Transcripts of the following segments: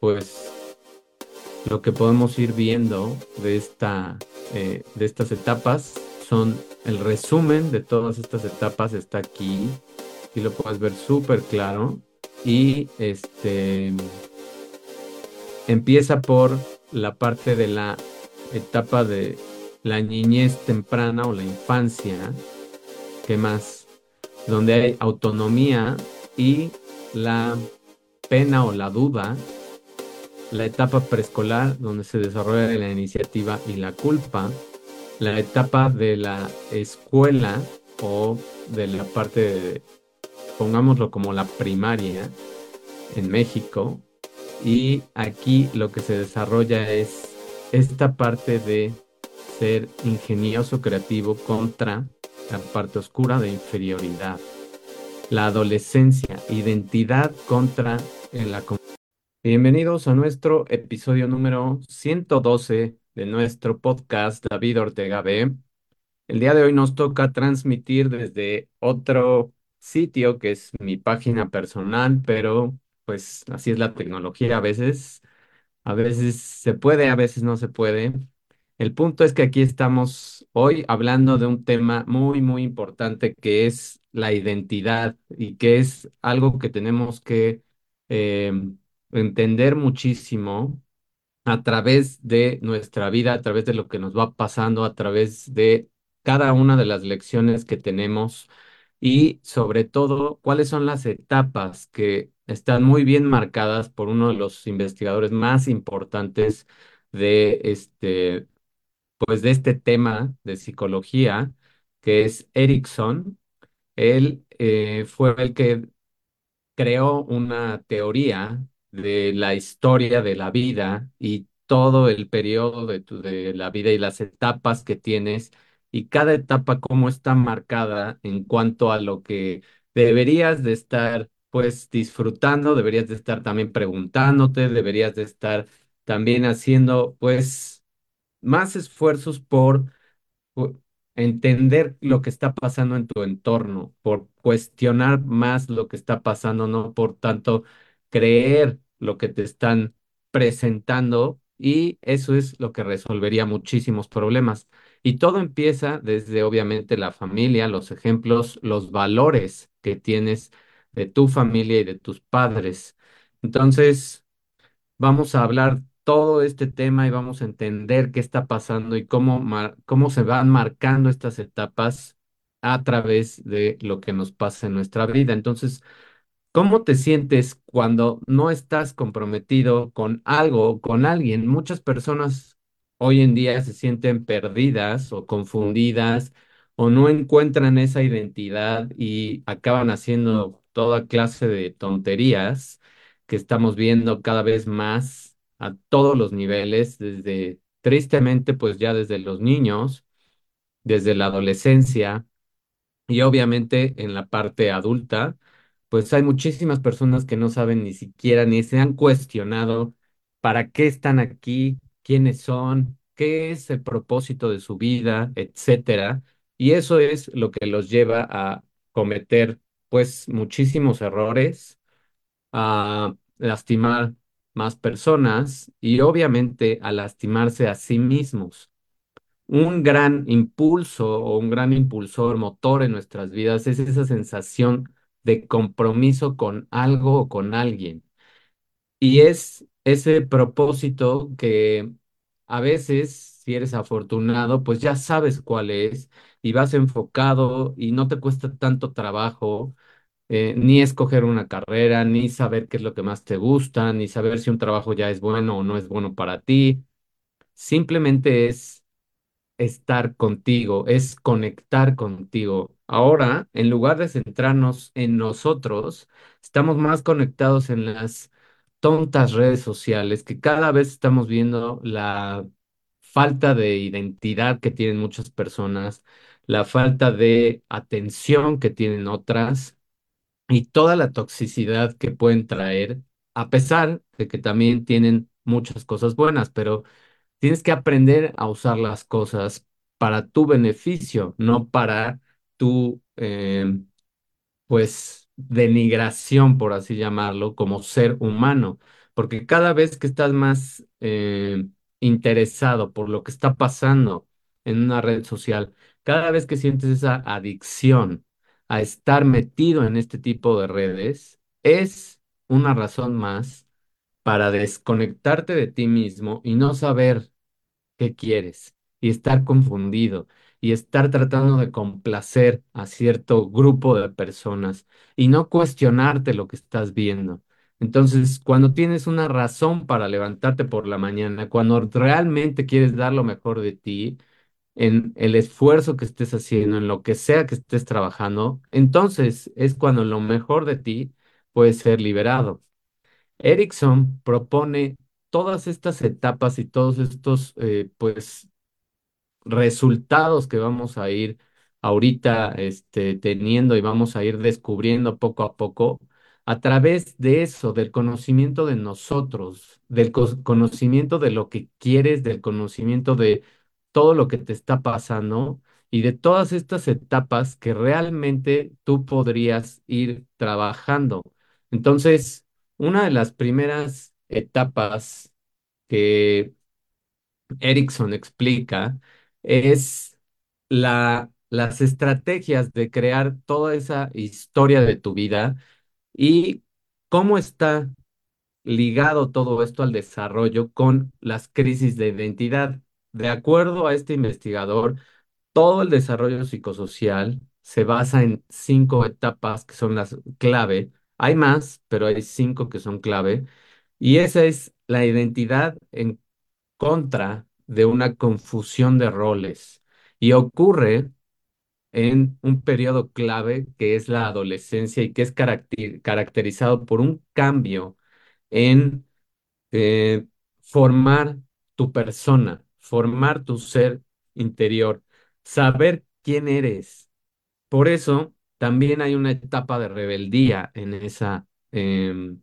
pues lo que podemos ir viendo de, esta, eh, de estas etapas son el resumen de todas estas etapas está aquí y lo puedes ver súper claro y este empieza por la parte de la etapa de la niñez temprana o la infancia, ¿qué más? Donde hay autonomía y la pena o la duda, la etapa preescolar donde se desarrolla la iniciativa y la culpa, la etapa de la escuela o de la parte de, pongámoslo como la primaria en México, y aquí lo que se desarrolla es esta parte de ser ingenioso, creativo contra la parte oscura de inferioridad. La adolescencia, identidad contra la Bienvenidos a nuestro episodio número 112 de nuestro podcast David Ortega B. El día de hoy nos toca transmitir desde otro sitio que es mi página personal, pero pues así es la tecnología a veces. A veces se puede, a veces no se puede. El punto es que aquí estamos hoy hablando de un tema muy, muy importante que es la identidad y que es algo que tenemos que eh, entender muchísimo a través de nuestra vida, a través de lo que nos va pasando, a través de cada una de las lecciones que tenemos y sobre todo cuáles son las etapas que están muy bien marcadas por uno de los investigadores más importantes de este, pues de este tema de psicología, que es Erickson. Él eh, fue el que creó una teoría de la historia de la vida y todo el periodo de, tu, de la vida y las etapas que tienes y cada etapa cómo está marcada en cuanto a lo que deberías de estar pues disfrutando, deberías de estar también preguntándote, deberías de estar también haciendo pues más esfuerzos por, entender lo que está pasando en tu entorno, por cuestionar más lo que está pasando, no por tanto creer lo que te están presentando y eso es lo que resolvería muchísimos problemas. Y todo empieza desde obviamente la familia, los ejemplos, los valores que tienes de tu familia y de tus padres. Entonces, vamos a hablar todo este tema y vamos a entender qué está pasando y cómo, cómo se van marcando estas etapas a través de lo que nos pasa en nuestra vida. Entonces, ¿cómo te sientes cuando no estás comprometido con algo o con alguien? Muchas personas hoy en día se sienten perdidas o confundidas o no encuentran esa identidad y acaban haciendo toda clase de tonterías que estamos viendo cada vez más a todos los niveles, desde, tristemente, pues ya desde los niños, desde la adolescencia y obviamente en la parte adulta, pues hay muchísimas personas que no saben ni siquiera ni se han cuestionado para qué están aquí, quiénes son, qué es el propósito de su vida, etcétera. Y eso es lo que los lleva a cometer pues muchísimos errores, a lastimar más personas y obviamente a lastimarse a sí mismos. Un gran impulso o un gran impulsor motor en nuestras vidas es esa sensación de compromiso con algo o con alguien. Y es ese propósito que a veces, si eres afortunado, pues ya sabes cuál es y vas enfocado y no te cuesta tanto trabajo eh, ni escoger una carrera, ni saber qué es lo que más te gusta, ni saber si un trabajo ya es bueno o no es bueno para ti. Simplemente es estar contigo, es conectar contigo. Ahora, en lugar de centrarnos en nosotros, estamos más conectados en las tontas redes sociales que cada vez estamos viendo la falta de identidad que tienen muchas personas, la falta de atención que tienen otras y toda la toxicidad que pueden traer, a pesar de que también tienen muchas cosas buenas, pero tienes que aprender a usar las cosas para tu beneficio, no para tu, eh, pues, denigración, por así llamarlo, como ser humano. porque cada vez que estás más eh, interesado por lo que está pasando en una red social, cada vez que sientes esa adicción a estar metido en este tipo de redes, es una razón más para desconectarte de ti mismo y no saber qué quieres y estar confundido y estar tratando de complacer a cierto grupo de personas y no cuestionarte lo que estás viendo. Entonces, cuando tienes una razón para levantarte por la mañana, cuando realmente quieres dar lo mejor de ti, en el esfuerzo que estés haciendo, en lo que sea que estés trabajando, entonces es cuando lo mejor de ti puede ser liberado. Erickson propone todas estas etapas y todos estos, eh, pues, resultados que vamos a ir ahorita este, teniendo y vamos a ir descubriendo poco a poco a través de eso, del conocimiento de nosotros, del co- conocimiento de lo que quieres, del conocimiento de todo lo que te está pasando y de todas estas etapas que realmente tú podrías ir trabajando. Entonces, una de las primeras etapas que Erickson explica es la, las estrategias de crear toda esa historia de tu vida y cómo está ligado todo esto al desarrollo con las crisis de identidad. De acuerdo a este investigador, todo el desarrollo psicosocial se basa en cinco etapas que son las clave. Hay más, pero hay cinco que son clave. Y esa es la identidad en contra de una confusión de roles. Y ocurre en un periodo clave que es la adolescencia y que es caracter- caracterizado por un cambio en eh, formar tu persona, formar tu ser interior, saber quién eres. Por eso también hay una etapa de rebeldía en esa, em,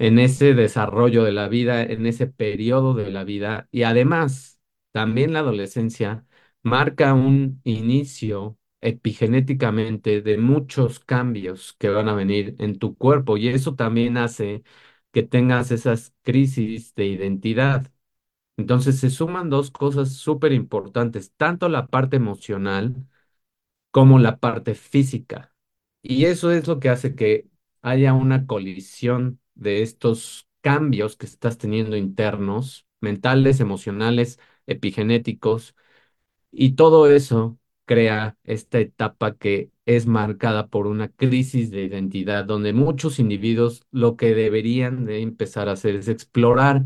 en ese desarrollo de la vida, en ese periodo de la vida. Y además, también la adolescencia marca un inicio epigenéticamente de muchos cambios que van a venir en tu cuerpo y eso también hace que tengas esas crisis de identidad. Entonces se suman dos cosas súper importantes, tanto la parte emocional, como la parte física. Y eso es lo que hace que haya una colisión de estos cambios que estás teniendo internos, mentales, emocionales, epigenéticos, y todo eso crea esta etapa que es marcada por una crisis de identidad, donde muchos individuos lo que deberían de empezar a hacer es explorar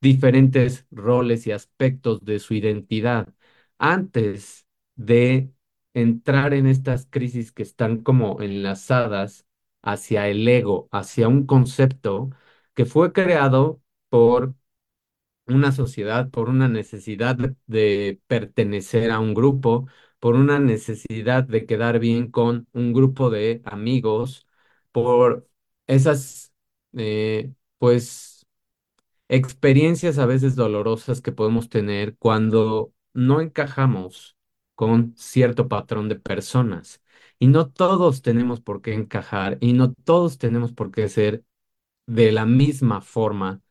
diferentes roles y aspectos de su identidad antes de entrar en estas crisis que están como enlazadas hacia el ego, hacia un concepto que fue creado por una sociedad, por una necesidad de, pertenecer a un grupo, por una necesidad de quedar bien con un grupo de amigos, por esas, eh, pues experiencias a veces dolorosas que podemos tener cuando no encajamos con cierto patrón de personas. Y no todos tenemos por qué encajar y no todos tenemos por qué ser de la misma forma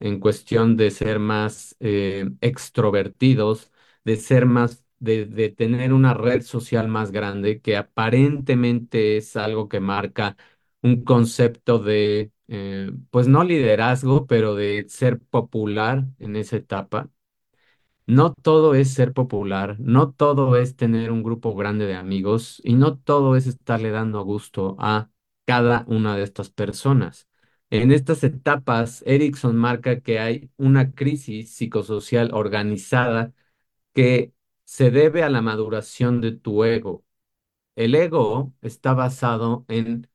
en cuestión de ser más eh, extrovertidos, de ser más, de, tener una red social más grande, que aparentemente es algo que marca un concepto de, eh, pues no liderazgo, pero de ser popular en esa etapa. No todo es ser popular, no todo es tener un grupo grande de amigos y no todo es estarle dando gusto a cada una de estas personas. En estas etapas, Erickson marca que hay una crisis psicosocial organizada que se debe a la maduración de tu ego. El ego está basado en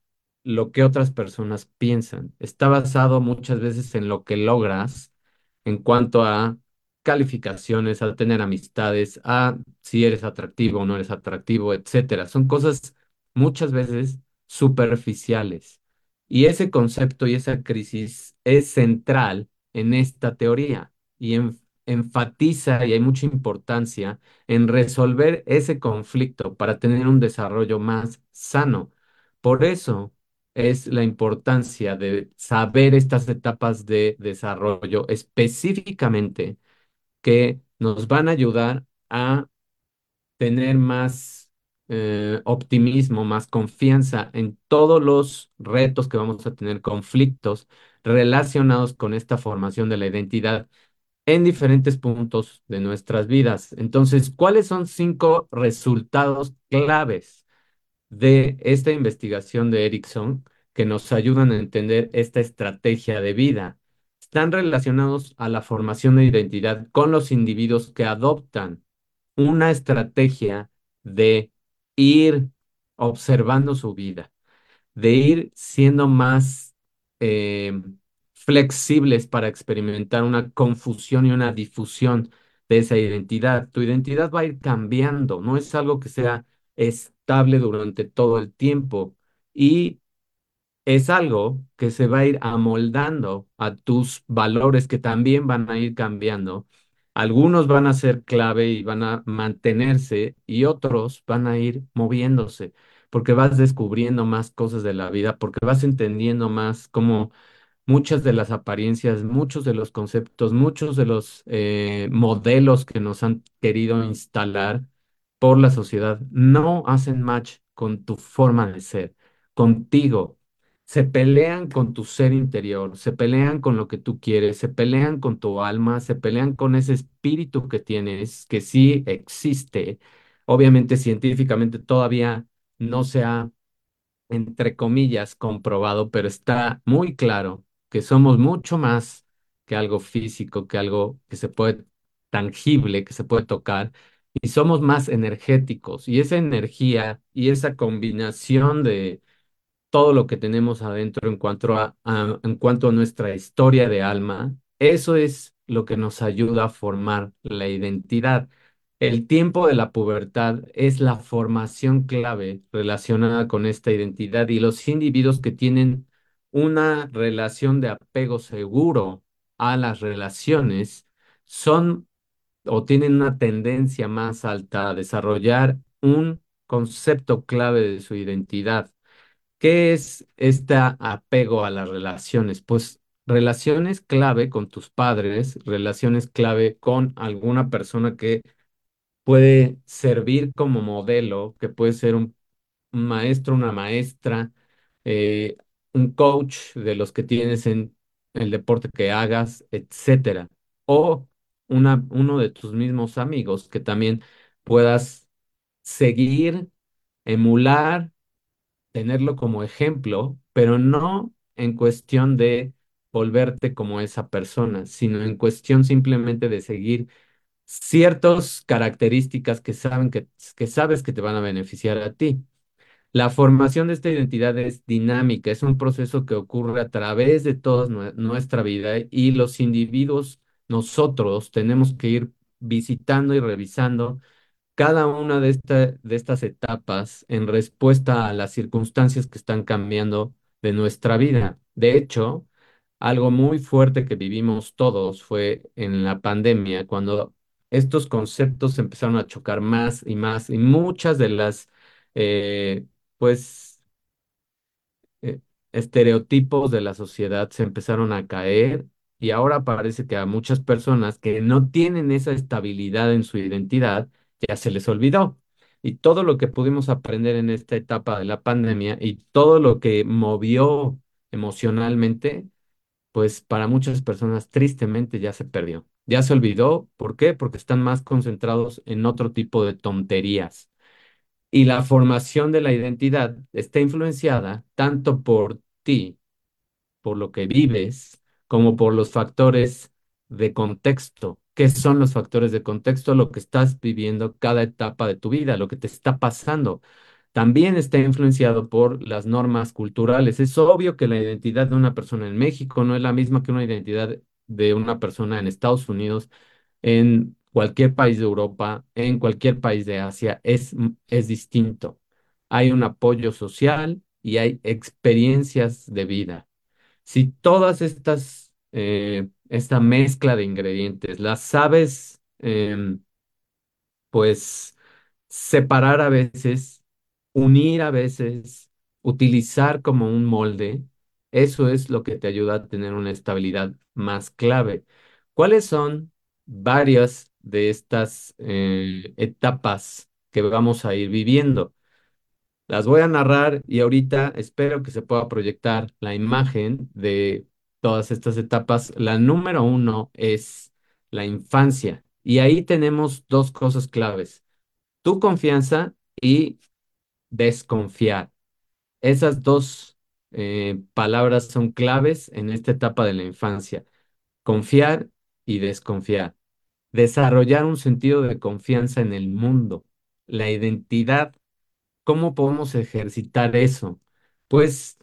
lo que otras personas piensan, está basado muchas veces en lo que logras en cuanto a calificaciones, a tener amistades, a si eres atractivo o no eres atractivo, etcétera. Son cosas muchas veces superficiales. Y ese concepto y esa crisis es central en esta teoría y en- enfatiza y hay mucha importancia en resolver ese conflicto para tener un desarrollo más sano. Por eso es la importancia de saber estas etapas de desarrollo específicamente que nos van a ayudar a tener más eh, optimismo, más confianza en todos los retos que vamos a tener, conflictos relacionados con esta formación de la identidad en diferentes puntos de nuestras vidas. Entonces, ¿cuáles son cinco resultados claves de esta investigación de Erickson que nos ayudan a entender esta estrategia de vida? Están relacionados a la formación de identidad con los individuos que adoptan una estrategia de ir observando su vida, de ir siendo más eh, flexibles para experimentar una confusión y una difusión de esa identidad. Tu identidad va a ir cambiando, no es algo que sea estable durante todo el tiempo y es algo que se va a ir amoldando a tus valores que también van a ir cambiando. Algunos van a ser clave y van a mantenerse y otros van a ir moviéndose porque vas descubriendo más cosas de la vida, porque vas entendiendo más cómo muchas de las apariencias, muchos de los conceptos, muchos de los eh, modelos que nos han querido instalar por la sociedad no hacen match con tu forma de ser, contigo. Se pelean con tu ser interior, se pelean con lo que tú quieres, se pelean con tu alma, se pelean con ese espíritu que tienes, que sí existe. Obviamente científicamente todavía no se ha, entre comillas, comprobado, pero está muy claro que somos mucho más que algo físico, que algo que se puede tangible, que se puede tocar, y somos más energéticos. Y esa energía y esa combinación de todo lo que tenemos adentro en cuanto a, en cuanto a nuestra historia de alma, eso es lo que nos ayuda a formar la identidad. El tiempo de la pubertad es la formación clave relacionada con esta identidad y los individuos que tienen una relación de apego seguro a las relaciones son o tienen una tendencia más alta a desarrollar un concepto clave de su identidad. ¿Qué es este apego a las relaciones? Pues relaciones clave con tus padres, relaciones clave con alguna persona que puede servir como modelo, que puede ser un, maestro, una maestra, eh, un coach de los que tienes en el deporte que hagas, etcétera. O uno de tus mismos amigos que también puedas seguir, emular tenerlo como ejemplo, pero no en cuestión de volverte como esa persona, sino en cuestión simplemente de seguir ciertas características que saben que, que sabes que te van a beneficiar a ti. La formación de esta identidad es dinámica, es un proceso que ocurre a través de toda nue- nuestra vida y los individuos, nosotros, tenemos que ir visitando y revisando cada una de, esta- de estas etapas en respuesta a las circunstancias que están cambiando de nuestra vida. De hecho, algo muy fuerte que vivimos todos fue en la pandemia, cuando estos conceptos empezaron a chocar más y más y muchas de las, eh, pues, eh, estereotipos de la sociedad se empezaron a caer y ahora parece que a muchas personas que no tienen esa estabilidad en su identidad ya se les olvidó. Y todo lo que pudimos aprender en esta etapa de la pandemia y todo lo que movió emocionalmente, pues para muchas personas tristemente ya se perdió. Ya se olvidó. ¿Por qué? Porque están más concentrados en otro tipo de tonterías. Y la formación de la identidad está influenciada tanto por ti, por lo que vives, como por los factores de contexto. ¿Qué son los factores de contexto? Lo que estás viviendo cada etapa de tu vida, lo que te está pasando. También está influenciado por las normas culturales. Es obvio que la identidad de una persona en México no es la misma que una identidad de una persona en Estados Unidos en cualquier país de Europa, en cualquier país de Asia, es, es distinto. Hay un apoyo social y hay experiencias de vida. Si todas estas, eh, esta mezcla de ingredientes las sabes, em, pues separar a veces, unir a veces utilizar como un molde, eso es lo que te ayuda a tener una estabilidad más clave. ¿Cuáles son varias de estas eh, etapas que vamos a ir viviendo? Las voy a narrar y ahorita espero que se pueda proyectar la imagen de todas estas etapas. La número uno es la infancia y ahí tenemos dos cosas claves, tu confianza y desconfiar. Esas dos eh, palabras son claves en esta etapa de la infancia, confiar y desconfiar. Desarrollar un sentido de confianza en el mundo, la identidad ¿Cómo podemos ejercitar eso? Pues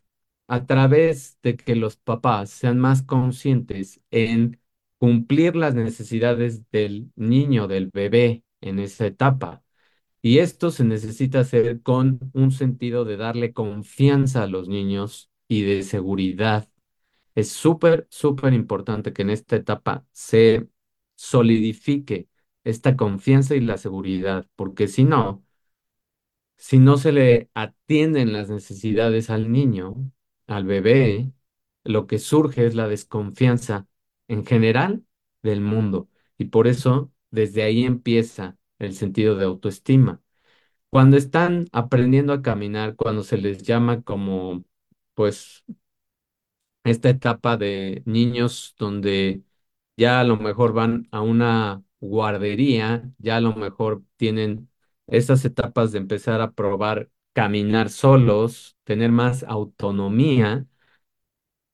a través de que los papás sean más conscientes en cumplir las necesidades del niño, del bebé en esa etapa. Y esto se necesita hacer con un sentido de darle confianza a los niños y de seguridad. Es súper, súper importante que en esta etapa se solidifique esta confianza y la seguridad, porque si no, si no se le atienden las necesidades al niño, al bebé, lo que surge es la desconfianza en general del mundo. Y por eso desde ahí empieza el sentido de autoestima. Cuando están aprendiendo a caminar, cuando se les llama como, pues, esta etapa de niños donde ya a lo mejor van a una guardería, ya a lo mejor tienen esas etapas de empezar a probar caminar solos, tener más autonomía,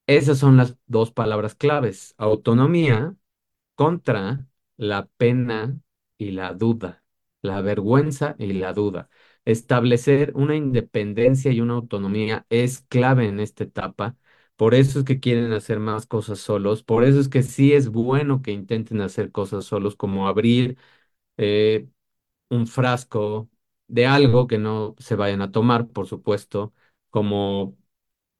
esas son las dos palabras claves, autonomía contra la pena y la duda, la vergüenza y la duda. Establecer una independencia y una autonomía es clave en esta etapa. Por eso es que quieren hacer más cosas solos. Por eso es que sí es bueno que intenten hacer cosas solos, como abrir eh, un frasco de algo que no se vayan a tomar, por supuesto, como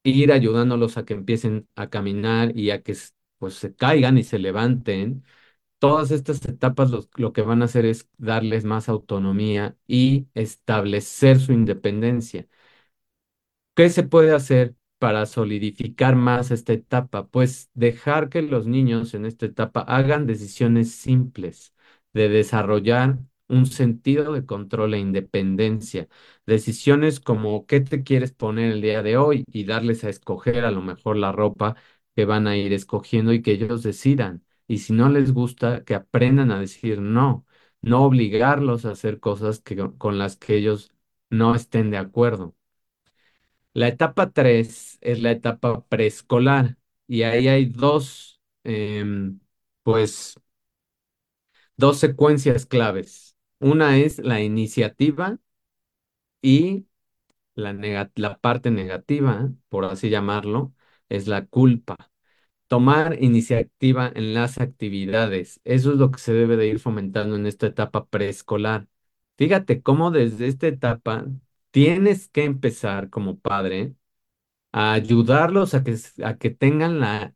ir ayudándolos a que empiecen a caminar y a que pues se caigan y se levanten. Todas estas etapas lo que van a hacer es darles más autonomía y establecer su independencia. ¿Qué se puede hacer para solidificar más esta etapa? Pues dejar que los niños en esta etapa hagan decisiones simples de desarrollar un sentido de control e independencia. Decisiones como qué te quieres poner el día de hoy y darles a escoger a lo mejor la ropa que van a ir escogiendo y que ellos decidan. Y si no les gusta, que aprendan a decir no, no obligarlos a hacer cosas que, con las que ellos no estén de acuerdo. La etapa 3 es la etapa preescolar y ahí hay dos, em, pues, dos secuencias claves. Una es la iniciativa y la, la parte negativa, por así llamarlo, es la culpa. Tomar iniciativa en las actividades, eso es lo que se debe de ir fomentando en esta etapa preescolar. Fíjate cómo desde esta etapa tienes que empezar como padre a ayudarlos a que, a que tengan la,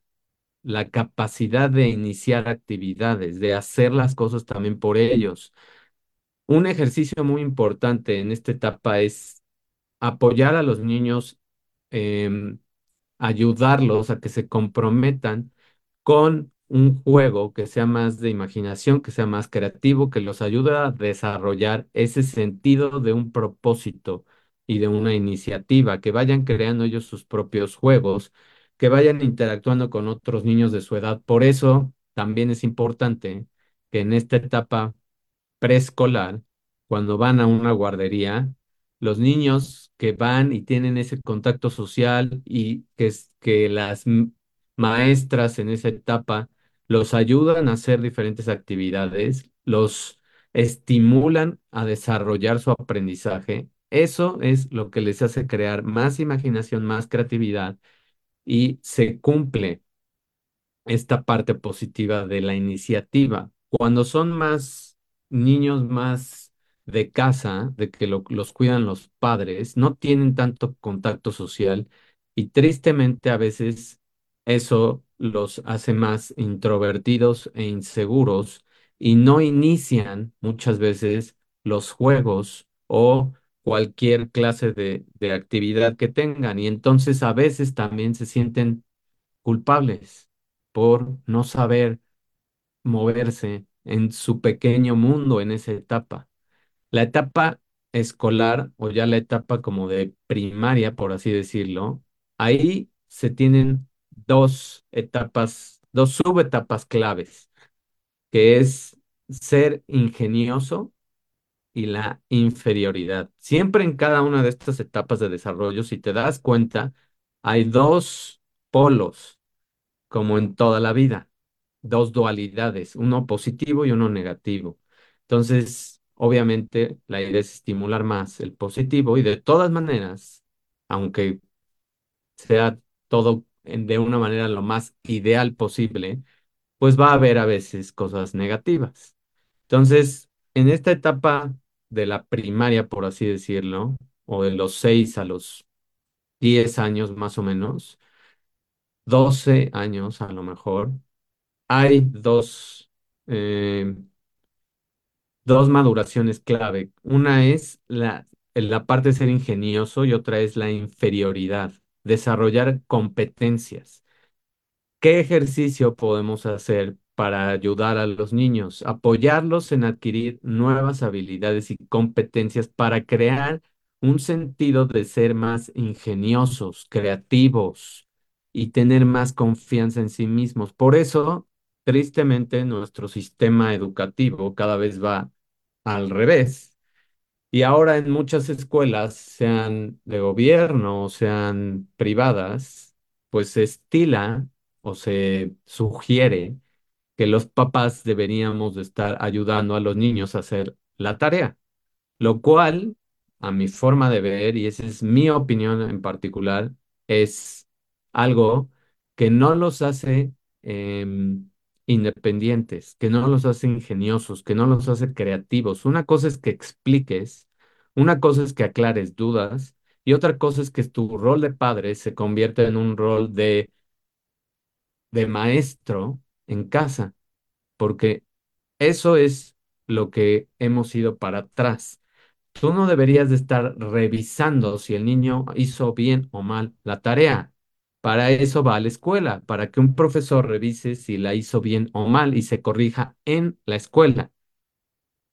la capacidad de iniciar actividades, de hacer las cosas también por ellos. Un ejercicio muy importante en esta etapa es apoyar a los niños, em, ayudarlos a que se comprometan con un juego que sea más de imaginación, que sea más creativo, que los ayude a desarrollar ese sentido de un propósito y de una iniciativa, que vayan creando ellos sus propios juegos, que vayan interactuando con otros niños de su edad. Por eso también es importante que en esta etapa preescolar, cuando van a una guardería, los niños que van y tienen ese contacto social y que, que las maestras en esa etapa los ayudan a hacer diferentes actividades, los estimulan a desarrollar su aprendizaje. Eso es lo que les hace crear más imaginación, más creatividad y se cumple esta parte positiva de la iniciativa. Cuando son más niños más de casa, de que los cuidan los padres, no tienen tanto contacto social y tristemente a veces eso los hace más introvertidos e inseguros y no inician muchas veces los juegos o cualquier clase de, actividad que tengan. Y entonces a veces también se sienten culpables por no saber moverse en su pequeño mundo en esa etapa. La etapa escolar o ya la etapa como de primaria, por así decirlo, ahí se tienen dos etapas, dos subetapas claves, que es ser ingenioso y la inferioridad. Siempre en cada una de estas etapas de desarrollo, si te das cuenta, hay dos polos, como en toda la vida, dos dualidades, uno positivo y uno negativo. Entonces, obviamente, la idea es estimular más el positivo y de todas maneras, aunque sea todo en- de una manera lo más ideal posible, pues va a haber a veces cosas negativas. Entonces, en esta etapa de la primaria, por así decirlo, o de los 6 a los 10 años más o menos, 12 años a lo mejor, hay dos, eh, dos maduraciones clave. Una es la, la parte de ser ingenioso y otra es la inferioridad, desarrollar competencias. ¿Qué ejercicio podemos hacer para ayudar a los niños? Apoyarlos en adquirir nuevas habilidades y competencias para crear un sentido de ser más ingeniosos, creativos y tener más confianza en sí mismos. Por eso, tristemente, nuestro sistema educativo cada vez va al revés. Y ahora en muchas escuelas, sean de gobierno o sean privadas, pues se estila o se sugiere que los papás deberíamos de estar ayudando a los niños a hacer la tarea, lo cual, a mi forma de ver, y esa es mi opinión en particular, es algo que no los hace em, independientes, que no los hace ingeniosos, que no los hace creativos. Una cosa es que expliques, una cosa es que aclares dudas, y otra cosa es que tu rol de padre se convierta en un rol de, de maestro en casa, porque eso es lo que hemos ido para atrás. Tú no deberías de estar revisando si el niño hizo bien o mal la tarea. Para eso va a la escuela, para que un profesor revise si la hizo bien o mal y se corrija en la escuela.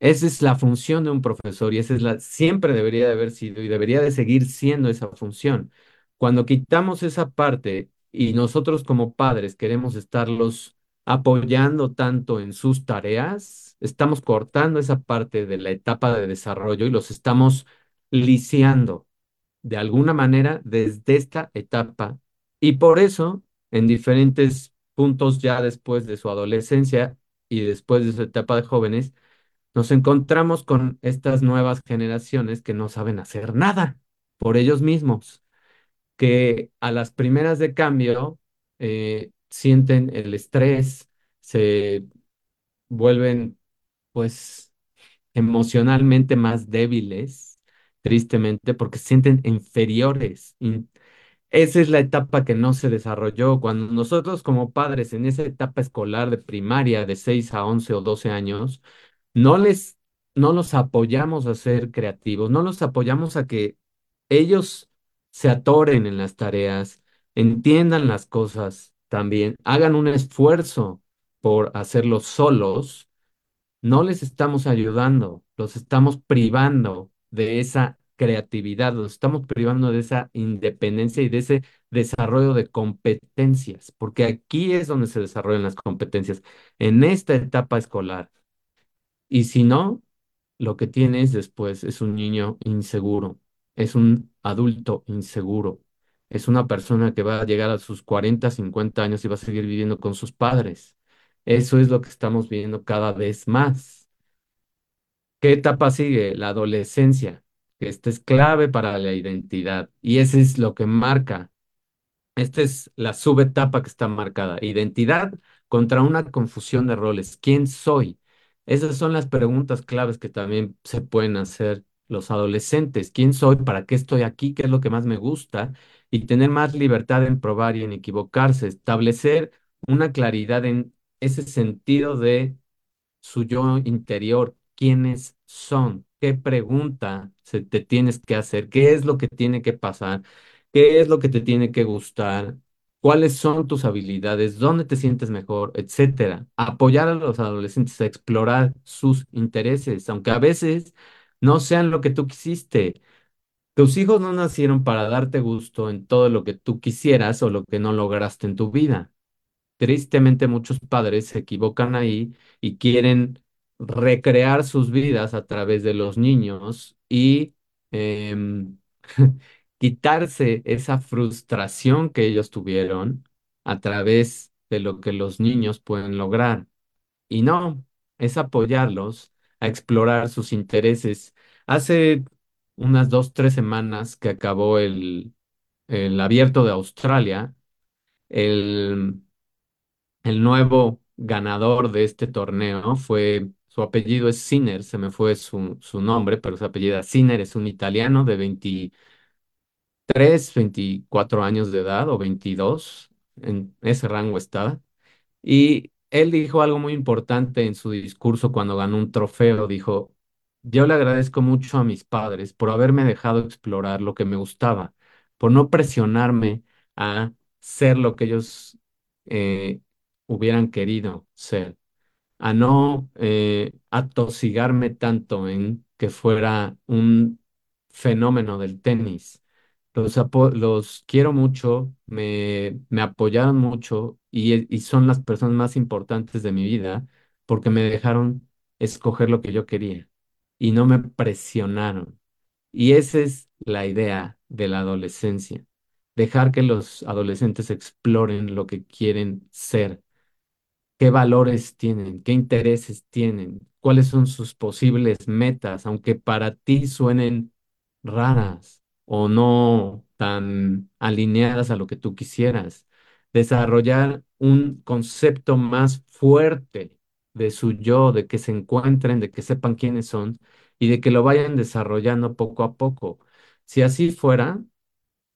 Esa es la función de un profesor y esa es la, siempre debería de haber sido y debería de seguir siendo esa función. Cuando quitamos esa parte y nosotros como padres queremos estarlos apoyando tanto en sus tareas, estamos cortando esa parte de la etapa de desarrollo y los estamos lisiando de alguna manera desde esta etapa. Y por eso, en diferentes puntos ya después de su adolescencia y después de su etapa de jóvenes, nos encontramos con estas nuevas generaciones que no saben hacer nada por ellos mismos, que a las primeras de cambio eh, sienten el estrés, se vuelven pues emocionalmente más débiles, tristemente, porque se sienten inferiores. In- esa es la etapa que no se desarrolló. Cuando nosotros como padres en esa etapa escolar de primaria de 6 a 11 o 12 años, no les, no los apoyamos a ser creativos, no los apoyamos a que ellos se atoren en las tareas, entiendan las cosas también, hagan un esfuerzo por hacerlo solos, no les estamos ayudando, los estamos privando de esa creatividad, los estamos privando de esa independencia y de ese desarrollo de competencias, porque aquí es donde se desarrollan las competencias, en esta etapa escolar. Y si no, lo que tienes después es un niño inseguro, es un adulto inseguro, es una persona que va a llegar a sus 40, 50 años y va a seguir viviendo con sus padres. Eso es lo que estamos viendo cada vez más. ¿Qué etapa sigue? La adolescencia, esta es clave para la identidad y ese es lo que marca esta es la subetapa que está marcada. Identidad contra una confusión de roles. ¿Quién soy? Esas son las preguntas claves que también se pueden hacer los adolescentes. ¿Quién soy? ¿Para qué estoy aquí? ¿Qué es lo que más me gusta? Y tener más libertad en probar y en equivocarse. Establecer una claridad en ese sentido de su yo interior. ¿Quiénes son? Qué pregunta se te tienes que hacer, qué es lo que tiene que pasar, qué es lo que te tiene que gustar, cuáles son tus habilidades, dónde te sientes mejor, etcétera. Apoyar a los adolescentes a explorar sus intereses, aunque a veces no sean lo que tú quisiste. Tus hijos no nacieron para darte gusto en todo lo que tú quisieras o lo que no lograste en tu vida. Tristemente muchos padres se equivocan ahí y quieren recrear sus vidas a través de los niños y em, quitarse esa frustración que ellos tuvieron a través de lo que los niños pueden lograr. Y no, es apoyarlos a explorar sus intereses. Hace unas dos, tres semanas que acabó el, el abierto de Australia, el el nuevo ganador de este torneo fue, su apellido es Sinner, se me fue su, nombre, pero su apellido Sinner, es un italiano de 23, 24 años de edad o 22, en ese rango estaba. Y él dijo algo muy importante en su discurso cuando ganó un trofeo, dijo, yo le agradezco mucho a mis padres por haberme dejado explorar lo que me gustaba, por no presionarme a ser lo que ellos eh, hubieran querido ser, a no eh, atosigarme tanto en que fuera un fenómeno del tenis. Los, los quiero mucho, me, me apoyaron mucho y, y son las personas más importantes de mi vida porque me dejaron escoger lo que yo quería y no me presionaron. Y esa es la idea de la adolescencia, dejar que los adolescentes exploren lo que quieren ser qué valores tienen, qué intereses tienen, cuáles son sus posibles metas, aunque para ti suenen raras o no tan alineadas a lo que tú quisieras. Desarrollar un concepto más fuerte de su yo, de que se encuentren, de que sepan quiénes son y de que lo vayan desarrollando poco a poco. Si así fuera,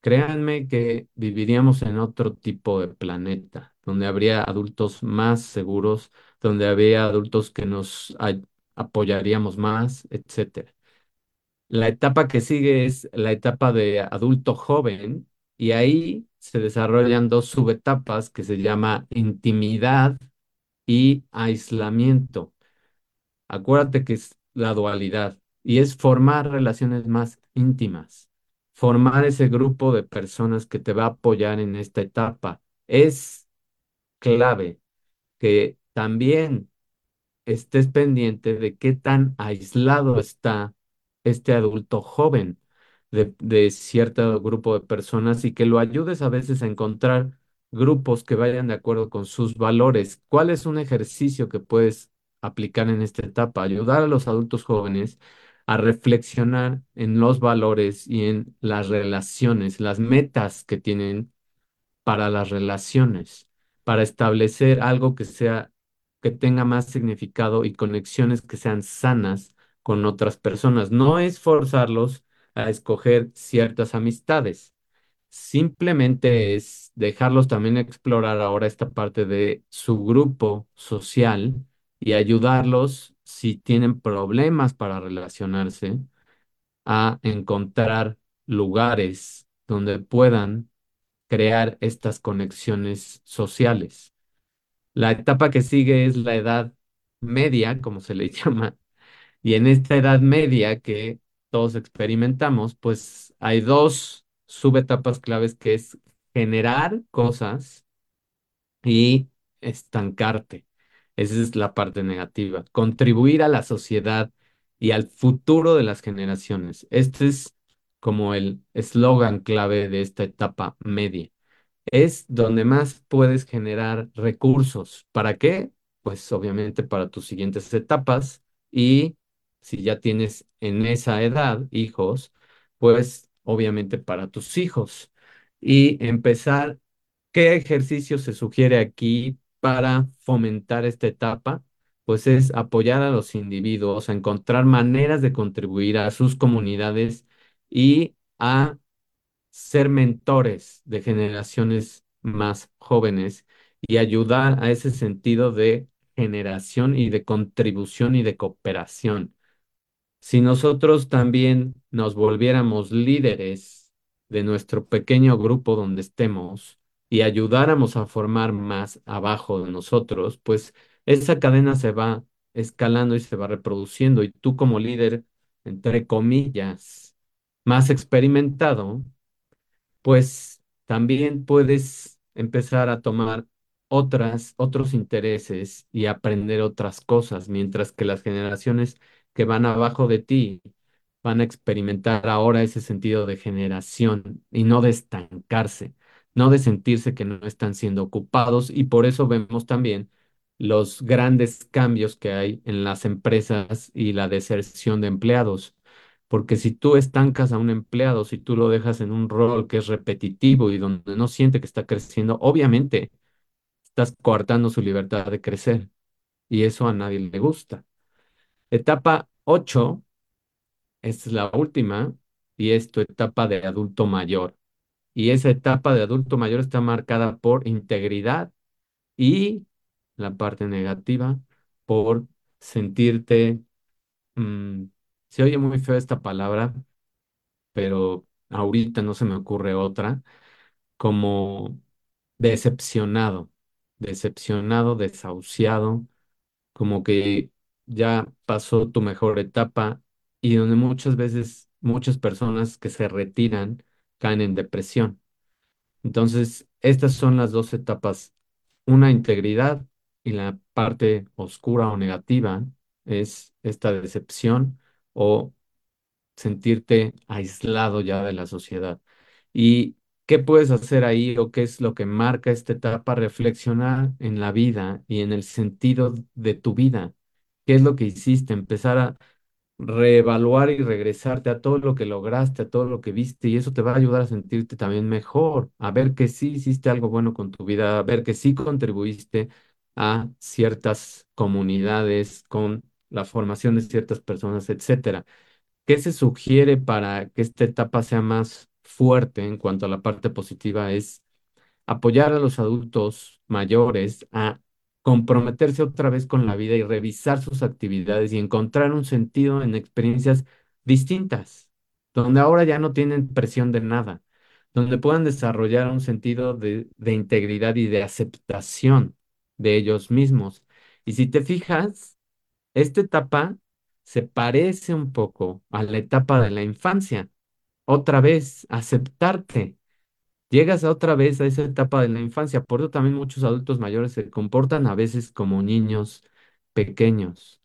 Créanme que viviríamos en otro tipo de planeta, donde habría adultos más seguros, donde habría adultos que nos apoyaríamos más, etcétera. La etapa que sigue es la etapa de adulto joven y ahí se desarrollan dos subetapas que se llama intimidad y aislamiento. Acuérdate que es la dualidad y es formar relaciones más íntimas, formar ese grupo de personas que te va a apoyar en esta etapa. Es clave que también estés pendiente de qué tan aislado está este adulto joven de, de cierto grupo de personas y que lo ayudes a veces a encontrar grupos que vayan de acuerdo con sus valores. ¿Cuál es un ejercicio que puedes aplicar en esta etapa? Ayudar a los adultos jóvenes a reflexionar en los valores y en las relaciones, las metas que tienen para las relaciones, para establecer algo que sea, que tenga más significado y conexiones que sean sanas con otras personas. No es forzarlos a escoger ciertas amistades, simplemente es dejarlos también explorar ahora esta parte de su grupo social y ayudarlos si tienen problemas para relacionarse a encontrar lugares donde puedan crear estas conexiones sociales. La etapa que sigue es la edad media, como se le llama, y en esta edad media que todos experimentamos, pues hay dos subetapas claves que es generar cosas y estancarte. Esa es la parte negativa. Contribuir a la sociedad y al futuro de las generaciones. Este es como el eslogan clave de esta etapa media es donde más puedes generar recursos. ¿Para qué? Pues obviamente para tus siguientes etapas y si ya tienes en esa edad hijos, pues obviamente para tus hijos. Y empezar, ¿qué ejercicio se sugiere aquí para fomentar esta etapa? Pues es apoyar a los individuos a encontrar maneras de contribuir a sus comunidades y a ser mentores de generaciones más jóvenes y ayudar a ese sentido de generación y de contribución y de cooperación. Si nosotros también nos volviéramos líderes de nuestro pequeño grupo donde estemos y ayudáramos a formar más abajo de nosotros, pues esa cadena se va escalando y se va reproduciendo. Y tú como líder, entre comillas, más experimentado, pues también puedes empezar a tomar otras, otros intereses y aprender otras cosas, mientras que las generaciones que van abajo de ti van a experimentar ahora ese sentido de generación y no de estancarse, no de sentirse que no están siendo ocupados y por eso vemos también los grandes cambios que hay en las empresas y la deserción de empleados. Porque si tú estancas a un empleado, si tú lo dejas en un rol que es repetitivo y donde no siente que está creciendo, obviamente estás coartando su libertad de crecer y eso a nadie le gusta. Etapa 8, esta es la última, y es tu etapa de adulto mayor. Y esa etapa de adulto mayor está marcada por integridad y la parte negativa por sentirte, mm, se oye muy feo esta palabra, pero ahorita no se me ocurre otra, como decepcionado, decepcionado, desahuciado, como que ya pasó tu mejor etapa y donde muchas veces muchas personas que se retiran caen en depresión. Entonces, estas son las dos etapas, una integridad y la parte oscura o negativa es esta decepción o sentirte aislado ya de la sociedad. ¿Y qué puedes hacer ahí o qué es lo que marca esta etapa? Reflexionar en la vida y en el sentido de tu vida. ¿Qué es lo que hiciste? Empezar a reevaluar y regresarte a todo lo que lograste, a todo lo que viste, y eso te va a ayudar a sentirte también mejor, a ver que sí hiciste algo bueno con tu vida, a ver que sí contribuiste a ciertas comunidades con la formación de ciertas personas, etcétera. ¿Qué se sugiere para que esta etapa sea más fuerte en cuanto a la parte positiva? Es apoyar a los adultos mayores a comprometerse otra vez con la vida y revisar sus actividades y encontrar un sentido en experiencias distintas, donde ahora ya no tienen presión de nada, donde puedan desarrollar un sentido de, de integridad y de aceptación de ellos mismos. Y si te fijas, esta etapa se parece un poco a la etapa de la infancia. Otra vez, aceptarte. Llegas otra vez a esa etapa de la infancia. Por eso también muchos adultos mayores se comportan a veces como niños pequeños,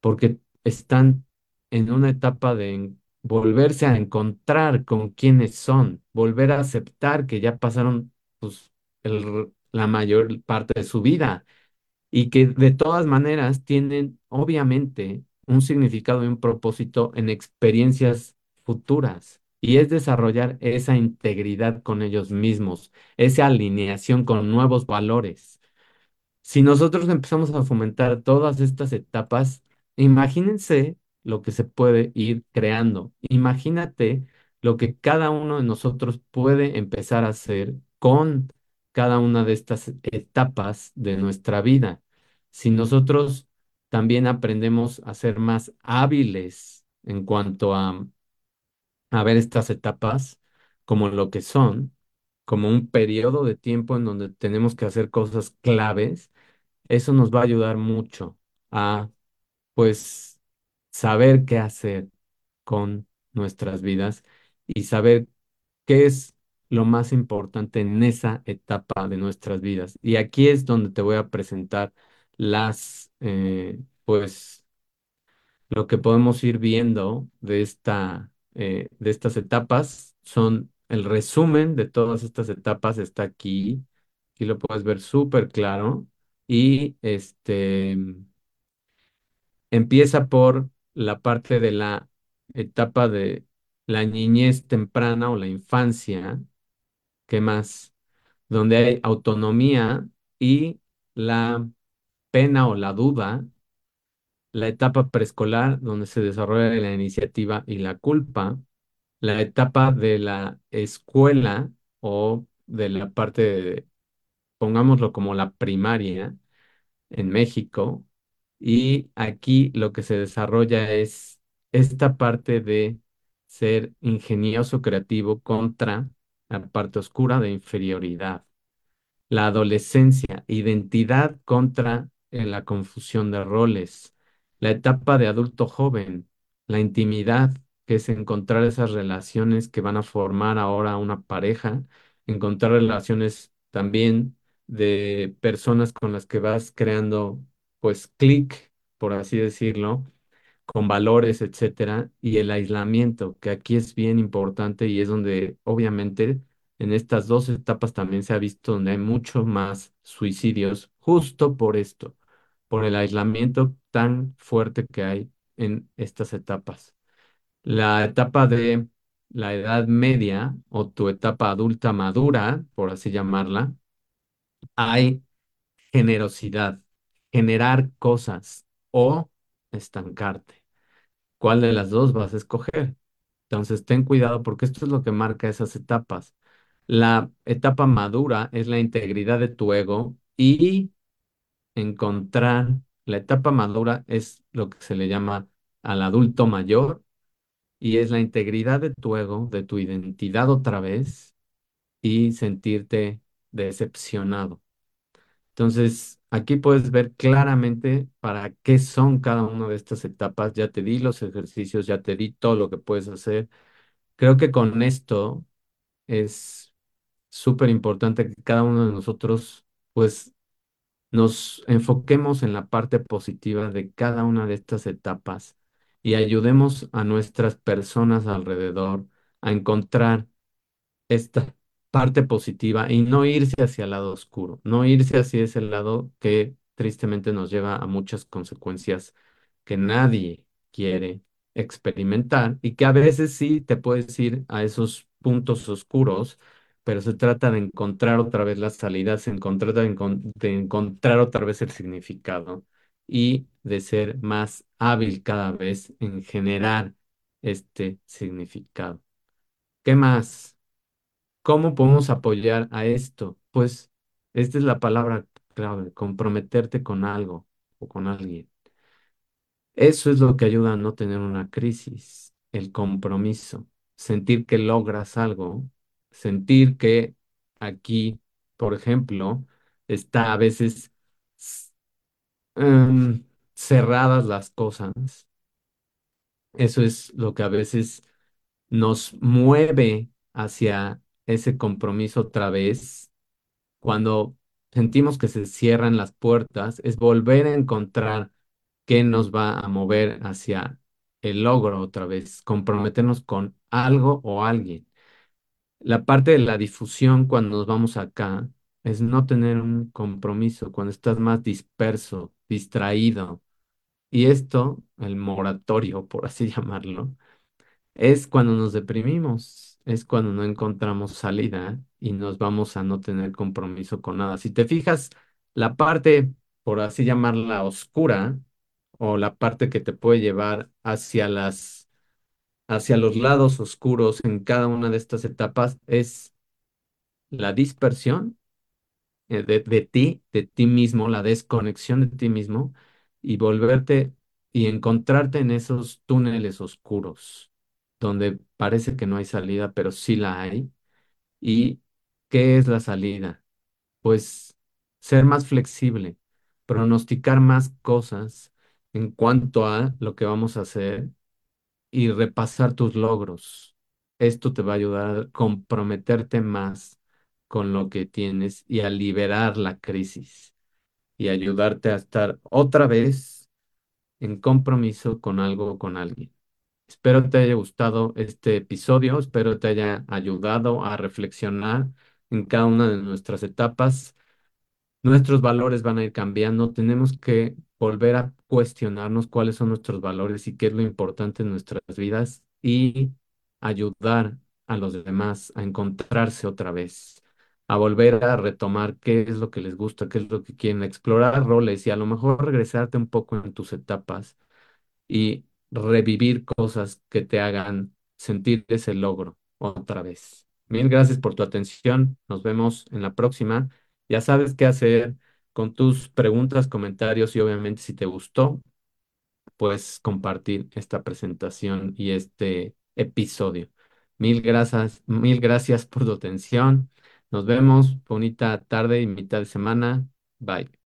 porque están en una etapa de volverse a encontrar con quienes son, volver a aceptar que ya pasaron pues, la mayor parte de su vida y que de todas maneras tienen obviamente un significado y un propósito en experiencias futuras. Y es desarrollar esa integridad con ellos mismos, esa alineación con nuevos valores. Si nosotros empezamos a fomentar todas estas etapas, imagínense lo que se puede ir creando. Imagínate lo que cada uno de nosotros puede empezar a hacer con cada una de estas etapas de nuestra vida. Si nosotros también aprendemos a ser más hábiles en cuanto a, a ver estas etapas como lo que son, como un periodo de tiempo en donde tenemos que hacer cosas claves, eso nos va a ayudar mucho a, pues, saber qué hacer con nuestras vidas y saber qué es lo más importante en esa etapa de nuestras vidas. Y aquí es donde te voy a presentar las, eh, pues, lo que podemos ir viendo de esta, eh, de estas etapas son el resumen de todas estas etapas está aquí. Aquí lo puedes ver súper claro. Y este empieza por la parte de la etapa de la niñez temprana o la infancia. ¿Qué más? Donde hay autonomía y la pena o la duda la etapa preescolar, donde se desarrolla la iniciativa y la culpa, la etapa de la escuela o de la parte de, pongámoslo como la primaria en México, y aquí lo que se desarrolla es esta parte de ser ingenioso, creativo contra la parte oscura de inferioridad. La adolescencia, identidad contra la confusión de roles. La etapa de adulto joven, la intimidad, que es encontrar esas relaciones que van a formar ahora una pareja, encontrar relaciones también de personas con las que vas creando, pues, clic, por así decirlo, con valores, etcétera, y el aislamiento, que aquí es bien importante y es donde obviamente en estas dos etapas también se ha visto donde hay mucho más suicidios, justo por esto, por el aislamiento tan fuerte que hay en estas etapas. La etapa de la edad media o tu etapa adulta madura, por así llamarla, hay generosidad, generar cosas o estancarte. ¿Cuál de las dos vas a escoger? Entonces, ten cuidado porque esto es lo que marca esas etapas. La etapa madura es la integridad de tu ego y encontrar, la etapa madura es lo que se le llama al adulto mayor y es la integridad de tu ego, de tu identidad otra vez y sentirte decepcionado. Entonces, aquí puedes ver claramente para qué son cada una de estas etapas. Ya te di los ejercicios, ya te di todo lo que puedes hacer. Creo que con esto es súper importante que cada uno de nosotros, pues, nos enfoquemos en la parte positiva de cada una de estas etapas y ayudemos a nuestras personas alrededor a encontrar esta parte positiva y no irse hacia el lado oscuro, no irse hacia ese lado que tristemente nos lleva a muchas consecuencias que nadie quiere experimentar y que a veces sí te puedes ir a esos puntos oscuros, pero se trata de encontrar otra vez las salidas, se de, de encontrar otra vez el significado y de ser más hábil cada vez en generar este significado. ¿Qué más? ¿Cómo podemos apoyar a esto? Pues esta es la palabra clave, comprometerte con algo o con alguien. Eso es lo que ayuda a no tener una crisis, el compromiso, sentir que logras algo, sentir que aquí, por ejemplo, está a veces em, cerradas las cosas. Eso es lo que a veces nos mueve hacia ese compromiso otra vez cuando sentimos que se cierran las puertas, es volver a encontrar qué nos va a mover hacia el logro otra vez, comprometernos con algo o alguien. La parte de la difusión cuando nos vamos acá es no tener un compromiso, cuando estás más disperso, distraído. Y esto, el moratorio, por así llamarlo, es cuando nos deprimimos, es cuando no encontramos salida y nos vamos a no tener compromiso con nada. Si te fijas, la parte, por así llamarla, oscura, o la parte que te puede llevar hacia las, hacia los lados oscuros en cada una de estas etapas, es la dispersión eh, de, de ti, de ti mismo, la desconexión de ti mismo y volverte y encontrarte en esos túneles oscuros donde parece que no hay salida, pero sí la hay. ¿Y qué es la salida? Pues ser más flexible, pronosticar más cosas en cuanto a lo que vamos a hacer y repasar tus logros. Esto te va a ayudar a comprometerte más con lo que tienes y a liberar la crisis y ayudarte a estar otra vez en compromiso con algo o con alguien. Espero te haya gustado este episodio, espero te haya ayudado a reflexionar en cada una de nuestras etapas. Nuestros valores van a ir cambiando, tenemos que volver a cuestionarnos cuáles son nuestros valores y qué es lo importante en nuestras vidas y ayudar a los demás a encontrarse otra vez, a volver a retomar qué es lo que les gusta, qué es lo que quieren, explorar roles y a lo mejor regresarte un poco en tus etapas y revivir cosas que te hagan sentir ese logro otra vez. Mil gracias por tu atención. Nos vemos en la próxima. Ya sabes qué hacer con tus preguntas, comentarios y obviamente si te gustó, pues compartir esta presentación y este episodio. Mil gracias, mil gracias por tu atención. Nos vemos. Bonita tarde y mitad de semana. Bye.